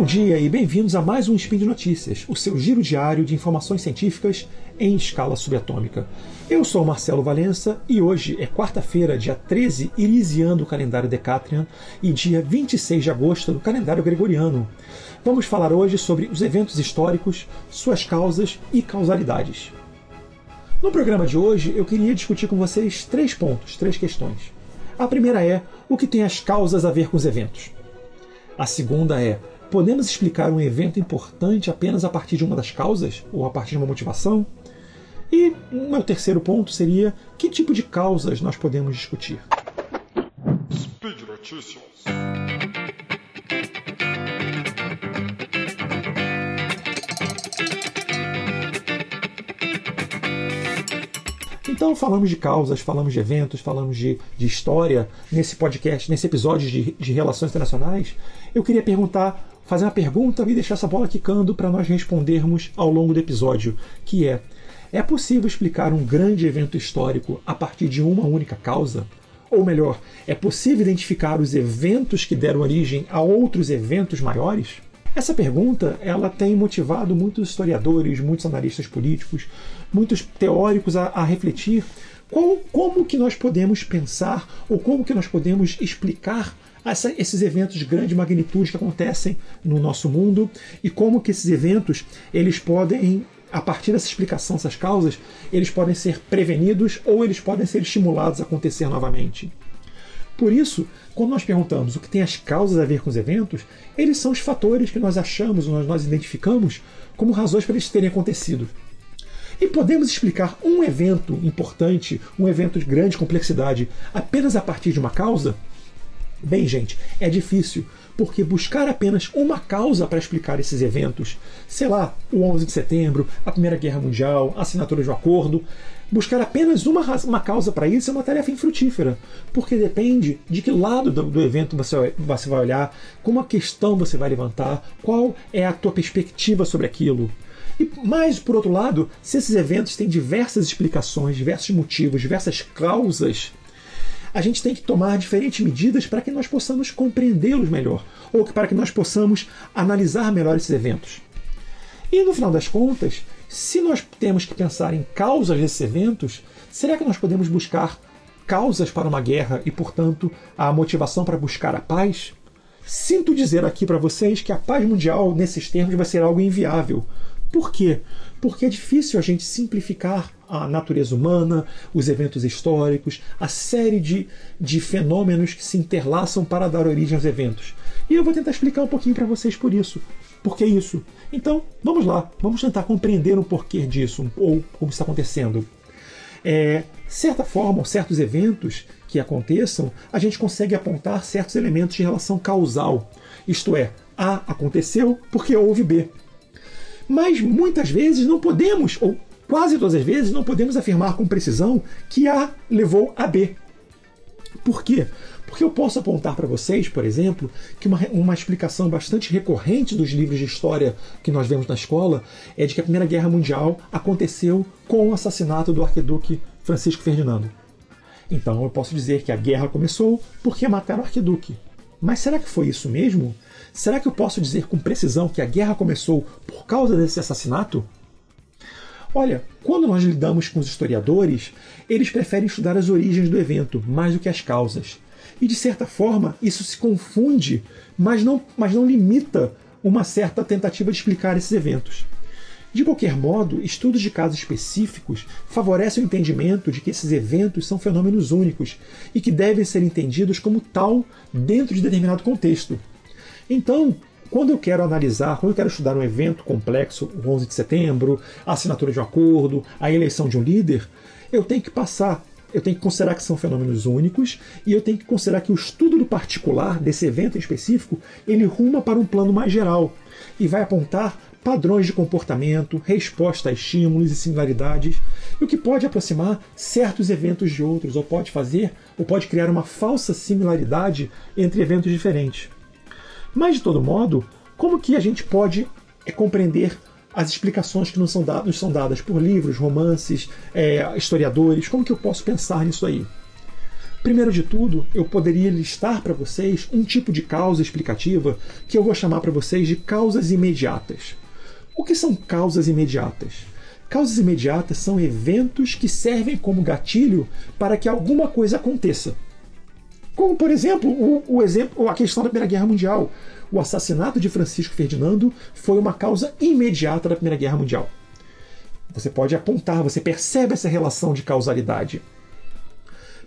Bom dia e bem-vindos a mais um Spin de Notícias, o seu giro diário de informações científicas em escala subatômica. Eu sou Marcelo Valença e hoje é quarta-feira, dia 13 Irisiano do calendário Decatrian e dia 26 de agosto do calendário Gregoriano. Vamos falar hoje sobre os eventos históricos, suas causas e causalidades. No programa de hoje eu queria discutir com vocês três pontos, três questões. A primeira é o que tem as causas a ver com os eventos. A segunda é podemos explicar um evento importante apenas a partir de uma das causas ou a partir de uma motivação? E o meu terceiro ponto seria que tipo de causas nós podemos discutir. Speed Notícias. Então falamos de causas, falamos de eventos, falamos de, de história nesse podcast, nesse episódio de, de relações internacionais. Eu queria perguntar, fazer uma pergunta e deixar essa bola quicando para nós respondermos ao longo do episódio, que é é possível explicar um grande evento histórico a partir de uma única causa? Ou melhor, é possível identificar os eventos que deram origem a outros eventos maiores? Essa pergunta ela tem motivado muitos historiadores, muitos analistas políticos, muitos teóricos a, a refletir qual, como que nós podemos pensar ou como que nós podemos explicar essa, esses eventos de grande magnitude que acontecem no nosso mundo e como que esses eventos eles podem a partir dessa explicação, essas causas, eles podem ser prevenidos ou eles podem ser estimulados a acontecer novamente. Por isso, quando nós perguntamos o que tem as causas a ver com os eventos, eles são os fatores que nós achamos, nós, nós identificamos como razões para eles terem acontecido. E podemos explicar um evento importante, um evento de grande complexidade, apenas a partir de uma causa? Bem, gente, é difícil, porque buscar apenas uma causa para explicar esses eventos, sei lá, o 11 de setembro, a Primeira Guerra Mundial, a assinatura de um acordo, buscar apenas uma, uma causa para isso é uma tarefa infrutífera, porque depende de que lado do, do evento você, você vai olhar, como a questão você vai levantar, qual é a tua perspectiva sobre aquilo. E mais por outro lado, se esses eventos têm diversas explicações, diversos motivos, diversas causas a gente tem que tomar diferentes medidas para que nós possamos compreendê-los melhor, ou para que nós possamos analisar melhor esses eventos. E no final das contas, se nós temos que pensar em causas desses eventos, será que nós podemos buscar causas para uma guerra e, portanto, a motivação para buscar a paz? Sinto dizer aqui para vocês que a paz mundial, nesses termos, vai ser algo inviável. Por quê? Porque é difícil a gente simplificar a natureza humana, os eventos históricos, a série de, de fenômenos que se interlaçam para dar origem aos eventos. E eu vou tentar explicar um pouquinho para vocês por isso. Por que isso? Então, vamos lá, vamos tentar compreender o porquê disso, ou como está acontecendo. É, certa forma, certos eventos que aconteçam, a gente consegue apontar certos elementos de relação causal. Isto é, A aconteceu porque houve B. Mas muitas vezes não podemos, ou quase todas as vezes, não podemos afirmar com precisão que A levou a B. Por quê? Porque eu posso apontar para vocês, por exemplo, que uma, uma explicação bastante recorrente dos livros de história que nós vemos na escola é de que a Primeira Guerra Mundial aconteceu com o assassinato do arquiduque Francisco Ferdinando. Então eu posso dizer que a guerra começou porque mataram o arquiduque. Mas será que foi isso mesmo? Será que eu posso dizer com precisão que a guerra começou por causa desse assassinato? Olha, quando nós lidamos com os historiadores, eles preferem estudar as origens do evento mais do que as causas. E de certa forma, isso se confunde, mas não, mas não limita uma certa tentativa de explicar esses eventos. De qualquer modo, estudos de casos específicos favorecem o entendimento de que esses eventos são fenômenos únicos e que devem ser entendidos como tal dentro de determinado contexto. Então, quando eu quero analisar, quando eu quero estudar um evento complexo, o 11 de setembro, a assinatura de um acordo, a eleição de um líder, eu tenho que passar, eu tenho que considerar que são fenômenos únicos e eu tenho que considerar que o estudo do particular desse evento em específico, ele ruma para um plano mais geral e vai apontar padrões de comportamento, resposta a estímulos e similaridades, o que pode aproximar certos eventos de outros, ou pode fazer, ou pode criar uma falsa similaridade entre eventos diferentes. Mas, de todo modo, como que a gente pode é, compreender as explicações que não são, dadas, são dadas por livros, romances, é, historiadores? Como que eu posso pensar nisso aí? Primeiro de tudo, eu poderia listar para vocês um tipo de causa explicativa que eu vou chamar para vocês de causas imediatas. O que são causas imediatas? Causas imediatas são eventos que servem como gatilho para que alguma coisa aconteça. Como, por exemplo, o, o exemplo, a questão da Primeira Guerra Mundial. O assassinato de Francisco Ferdinando foi uma causa imediata da Primeira Guerra Mundial. Você pode apontar, você percebe essa relação de causalidade.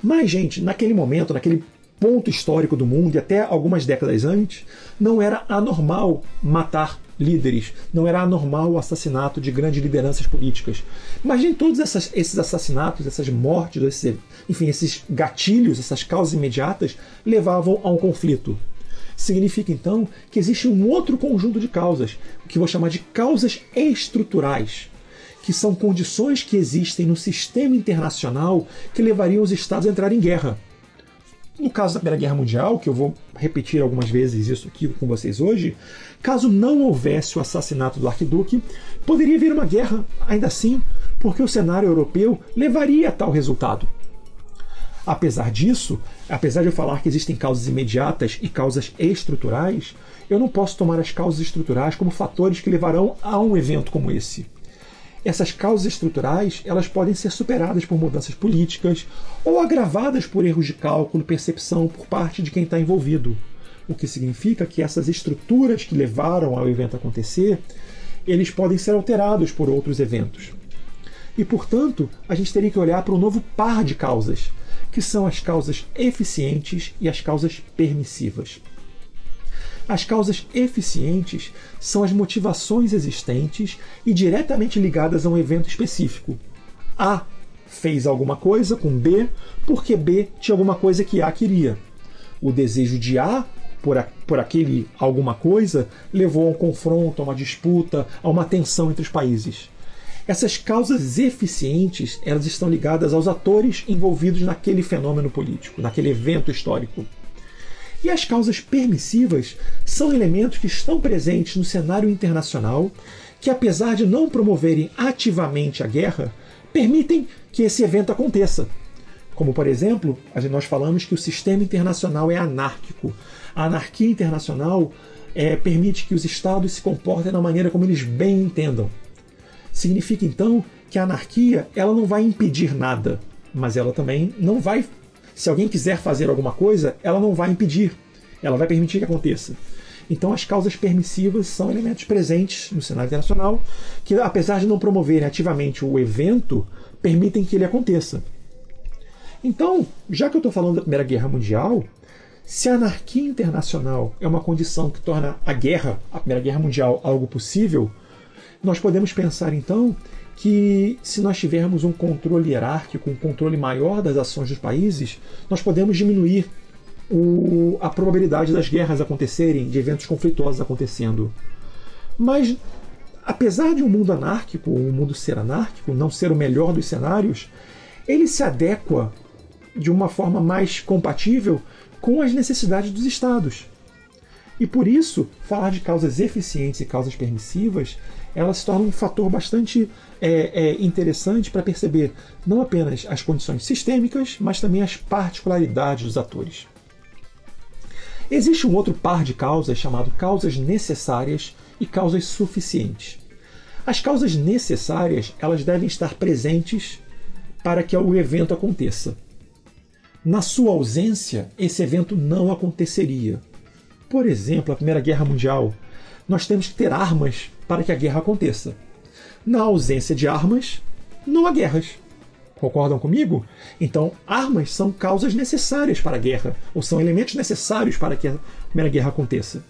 Mas, gente, naquele momento, naquele ponto histórico do mundo e até algumas décadas antes, não era anormal matar líderes, não era anormal o assassinato de grandes lideranças políticas. Mas nem todos essas, esses assassinatos, essas mortes, esses, enfim, esses gatilhos, essas causas imediatas levavam a um conflito. Significa então que existe um outro conjunto de causas, o que vou chamar de causas estruturais que são condições que existem no sistema internacional que levariam os estados a entrar em guerra. No caso da Primeira Guerra Mundial, que eu vou repetir algumas vezes isso aqui com vocês hoje, caso não houvesse o assassinato do arquiduque, poderia vir uma guerra ainda assim, porque o cenário europeu levaria a tal resultado. Apesar disso, apesar de eu falar que existem causas imediatas e causas estruturais, eu não posso tomar as causas estruturais como fatores que levarão a um evento como esse. Essas causas estruturais elas podem ser superadas por mudanças políticas ou agravadas por erros de cálculo percepção por parte de quem está envolvido. O que significa que essas estruturas que levaram ao evento acontecer, eles podem ser alterados por outros eventos. E, portanto, a gente teria que olhar para um novo par de causas, que são as causas eficientes e as causas permissivas. As causas eficientes são as motivações existentes e diretamente ligadas a um evento específico. A fez alguma coisa com B porque B tinha alguma coisa que A queria. O desejo de A por, a, por aquele alguma coisa levou a um confronto, a uma disputa, a uma tensão entre os países. Essas causas eficientes elas estão ligadas aos atores envolvidos naquele fenômeno político, naquele evento histórico. E as causas permissivas são elementos que estão presentes no cenário internacional, que apesar de não promoverem ativamente a guerra, permitem que esse evento aconteça. Como, por exemplo, nós falamos que o sistema internacional é anárquico. A anarquia internacional é, permite que os estados se comportem da maneira como eles bem entendam. Significa então que a anarquia ela não vai impedir nada, mas ela também não vai se alguém quiser fazer alguma coisa, ela não vai impedir, ela vai permitir que aconteça. Então, as causas permissivas são elementos presentes no cenário internacional que, apesar de não promoverem ativamente o evento, permitem que ele aconteça. Então, já que eu estou falando da Primeira Guerra Mundial, se a anarquia internacional é uma condição que torna a guerra, a Primeira Guerra Mundial, algo possível, nós podemos pensar então que se nós tivermos um controle hierárquico, um controle maior das ações dos países, nós podemos diminuir o, a probabilidade das guerras acontecerem, de eventos conflituosos acontecendo. Mas, apesar de um mundo anárquico, um mundo ser anárquico, não ser o melhor dos cenários, ele se adequa de uma forma mais compatível com as necessidades dos estados. E por isso, falar de causas eficientes e causas permissivas, ela se torna um fator bastante é, é interessante para perceber não apenas as condições sistêmicas, mas também as particularidades dos atores. Existe um outro par de causas chamado causas necessárias e causas suficientes. As causas necessárias elas devem estar presentes para que o evento aconteça. Na sua ausência, esse evento não aconteceria. Por exemplo, a Primeira Guerra Mundial. Nós temos que ter armas para que a guerra aconteça. Na ausência de armas, não há guerras. Concordam comigo? Então, armas são causas necessárias para a guerra, ou são elementos necessários para que a Primeira Guerra aconteça.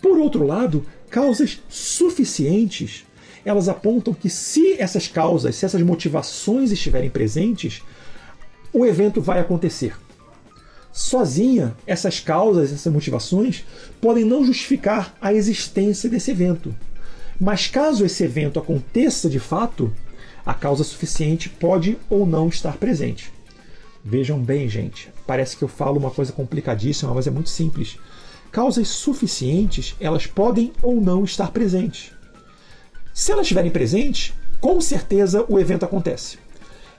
Por outro lado, causas suficientes, elas apontam que se essas causas, se essas motivações estiverem presentes, o evento vai acontecer. Sozinha, essas causas, essas motivações podem não justificar a existência desse evento. Mas caso esse evento aconteça de fato, a causa suficiente pode ou não estar presente. Vejam bem, gente, parece que eu falo uma coisa complicadíssima, mas é muito simples. Causas suficientes, elas podem ou não estar presentes. Se elas estiverem presentes, com certeza o evento acontece.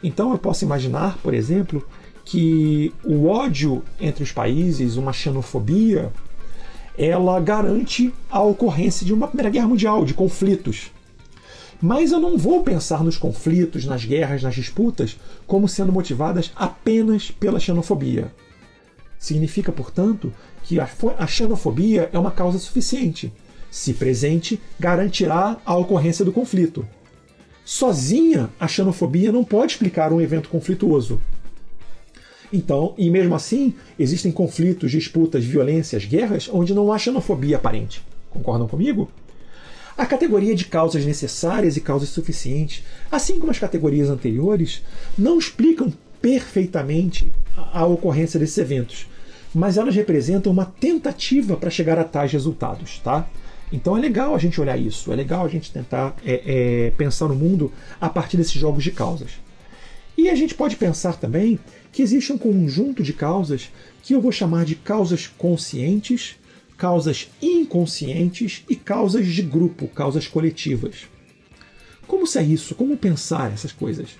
Então eu posso imaginar, por exemplo, que o ódio entre os países, uma xenofobia, ela garante a ocorrência de uma Primeira Guerra Mundial, de conflitos. Mas eu não vou pensar nos conflitos, nas guerras, nas disputas, como sendo motivadas apenas pela xenofobia. Significa, portanto, que a xenofobia é uma causa suficiente. Se presente, garantirá a ocorrência do conflito. Sozinha, a xenofobia não pode explicar um evento conflituoso. Então, e mesmo assim, existem conflitos, disputas, violências, guerras onde não há xenofobia aparente. Concordam comigo? A categoria de causas necessárias e causas suficientes, assim como as categorias anteriores, não explicam perfeitamente a, ocorrência desses eventos, mas elas representam uma tentativa para chegar a tais resultados, tá? Então é legal a gente olhar isso, é legal a gente tentar é, é, pensar no mundo a partir desses jogos de causas. E a gente pode pensar também que existe um conjunto de causas que eu vou chamar de causas conscientes causas inconscientes e causas de grupo, causas coletivas. Como ser isso? Como pensar essas coisas?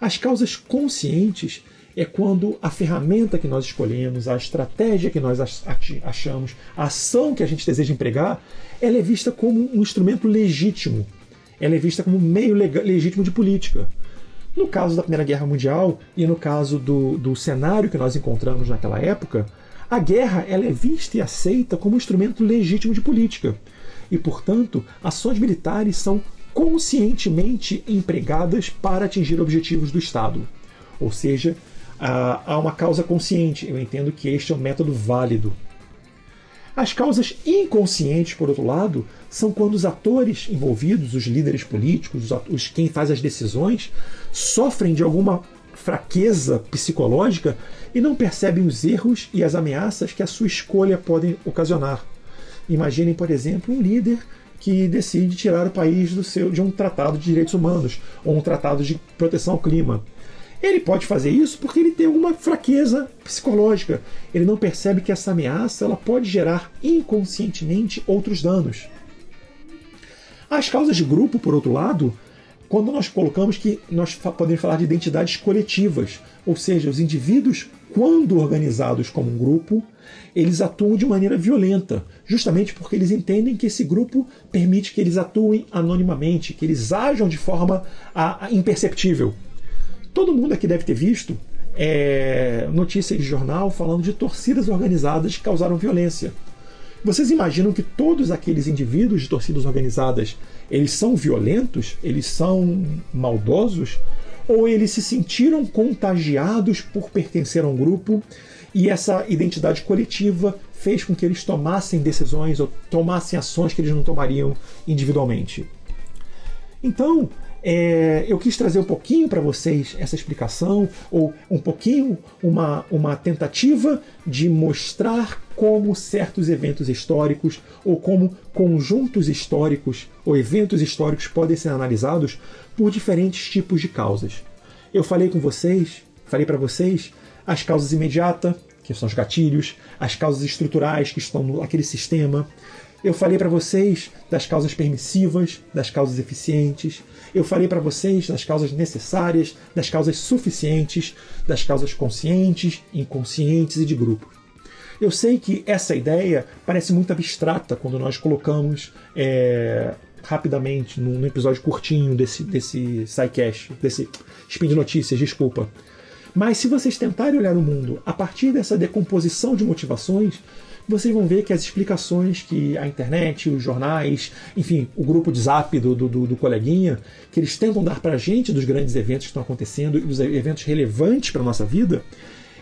As causas conscientes é quando a ferramenta que nós escolhemos, a estratégia que nós achamos, a ação que a gente deseja empregar, ela é vista como um instrumento legítimo. Ela é vista como um meio legítimo de política. No caso da Primeira Guerra Mundial e no caso do, do cenário que nós encontramos naquela época, a guerra ela é vista e aceita como um instrumento legítimo de política. E, portanto, ações militares são conscientemente empregadas para atingir objetivos do Estado. Ou seja, há uma causa consciente. Eu entendo que este é um método válido. As causas inconscientes, por outro lado, são quando os atores envolvidos, os líderes políticos, os, quem faz as decisões, sofrem de alguma fraqueza psicológica e não percebem os erros e as ameaças que a sua escolha podem ocasionar. Imaginem, por exemplo, um líder que decide tirar o país seu de um tratado de direitos humanos ou um tratado de proteção ao clima. Ele pode fazer isso porque ele tem alguma fraqueza psicológica. Ele não percebe que essa ameaça ela pode gerar inconscientemente outros danos. As causas de grupo, por outro lado, quando nós colocamos que nós podemos falar de identidades coletivas, ou seja, os indivíduos, quando organizados como um grupo, eles atuam de maneira violenta, justamente porque eles entendem que esse grupo permite que eles atuem anonimamente, que eles ajam de forma a, a imperceptível. Todo mundo aqui deve ter visto é, notícias de jornal falando de torcidas organizadas que causaram violência. Vocês imaginam que todos aqueles indivíduos de torcidas organizadas, eles são violentos? Eles são maldosos? Ou eles se sentiram contagiados por pertencer a um grupo e essa identidade coletiva fez com que eles tomassem decisões ou tomassem ações que eles não tomariam individualmente? Então, é, eu quis trazer um pouquinho para vocês essa explicação, ou um pouquinho uma, uma tentativa de mostrar como certos eventos históricos, ou como conjuntos históricos, ou eventos históricos podem ser analisados por diferentes tipos de causas. Eu falei com vocês, falei para vocês, as causas imediatas, que são os gatilhos, as causas estruturais que estão naquele sistema, eu falei para vocês das causas permissivas, das causas eficientes. Eu falei para vocês das causas necessárias, das causas suficientes, das causas conscientes, inconscientes e de grupo. Eu sei que essa ideia parece muito abstrata quando nós colocamos é, rapidamente num episódio curtinho desse, desse SciCast, desse Spin de Notícias, desculpa. Mas se vocês tentarem olhar o mundo a partir dessa decomposição de motivações, vocês vão ver que as explicações que a internet, os jornais, enfim, o grupo de zap do, do, do coleguinha, que eles tentam dar para a gente dos grandes eventos que estão acontecendo e dos eventos relevantes para a nossa vida,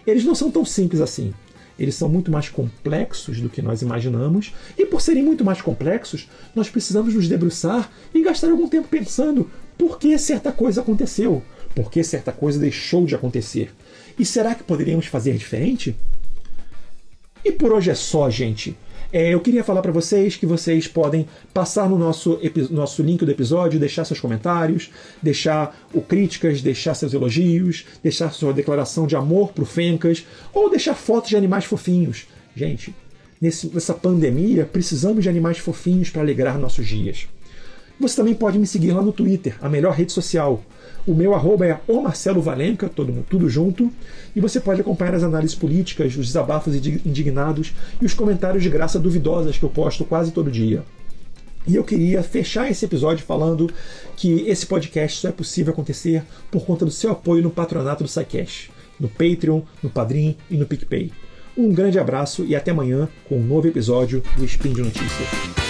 eles não são tão simples assim. Eles são muito mais complexos do que nós imaginamos, e por serem muito mais complexos, nós precisamos nos debruçar e gastar algum tempo pensando por que certa coisa aconteceu, por que certa coisa deixou de acontecer. E será que poderíamos fazer diferente? E por hoje é só, gente. É, eu queria falar para vocês que vocês podem passar no nosso, nosso link do episódio, deixar seus comentários, deixar o críticas, deixar seus elogios, deixar sua declaração de amor pro Fencas, ou deixar fotos de animais fofinhos. Gente, nesse, nessa pandemia, precisamos de animais fofinhos para alegrar nossos dias. Você também pode me seguir lá no Twitter, a melhor rede social. O meu arroba é o Marcelo Valenca, todo mundo, tudo junto. E você pode acompanhar as análises políticas, os desabafos indignados e os comentários de graça duvidosas que eu posto quase todo dia. E eu queria fechar esse episódio falando que esse podcast só é possível acontecer por conta do seu apoio no patronato do SciCash, no Patreon, no Padrim e no PicPay. Um grande abraço e até amanhã com um novo episódio do Spin de Notícias.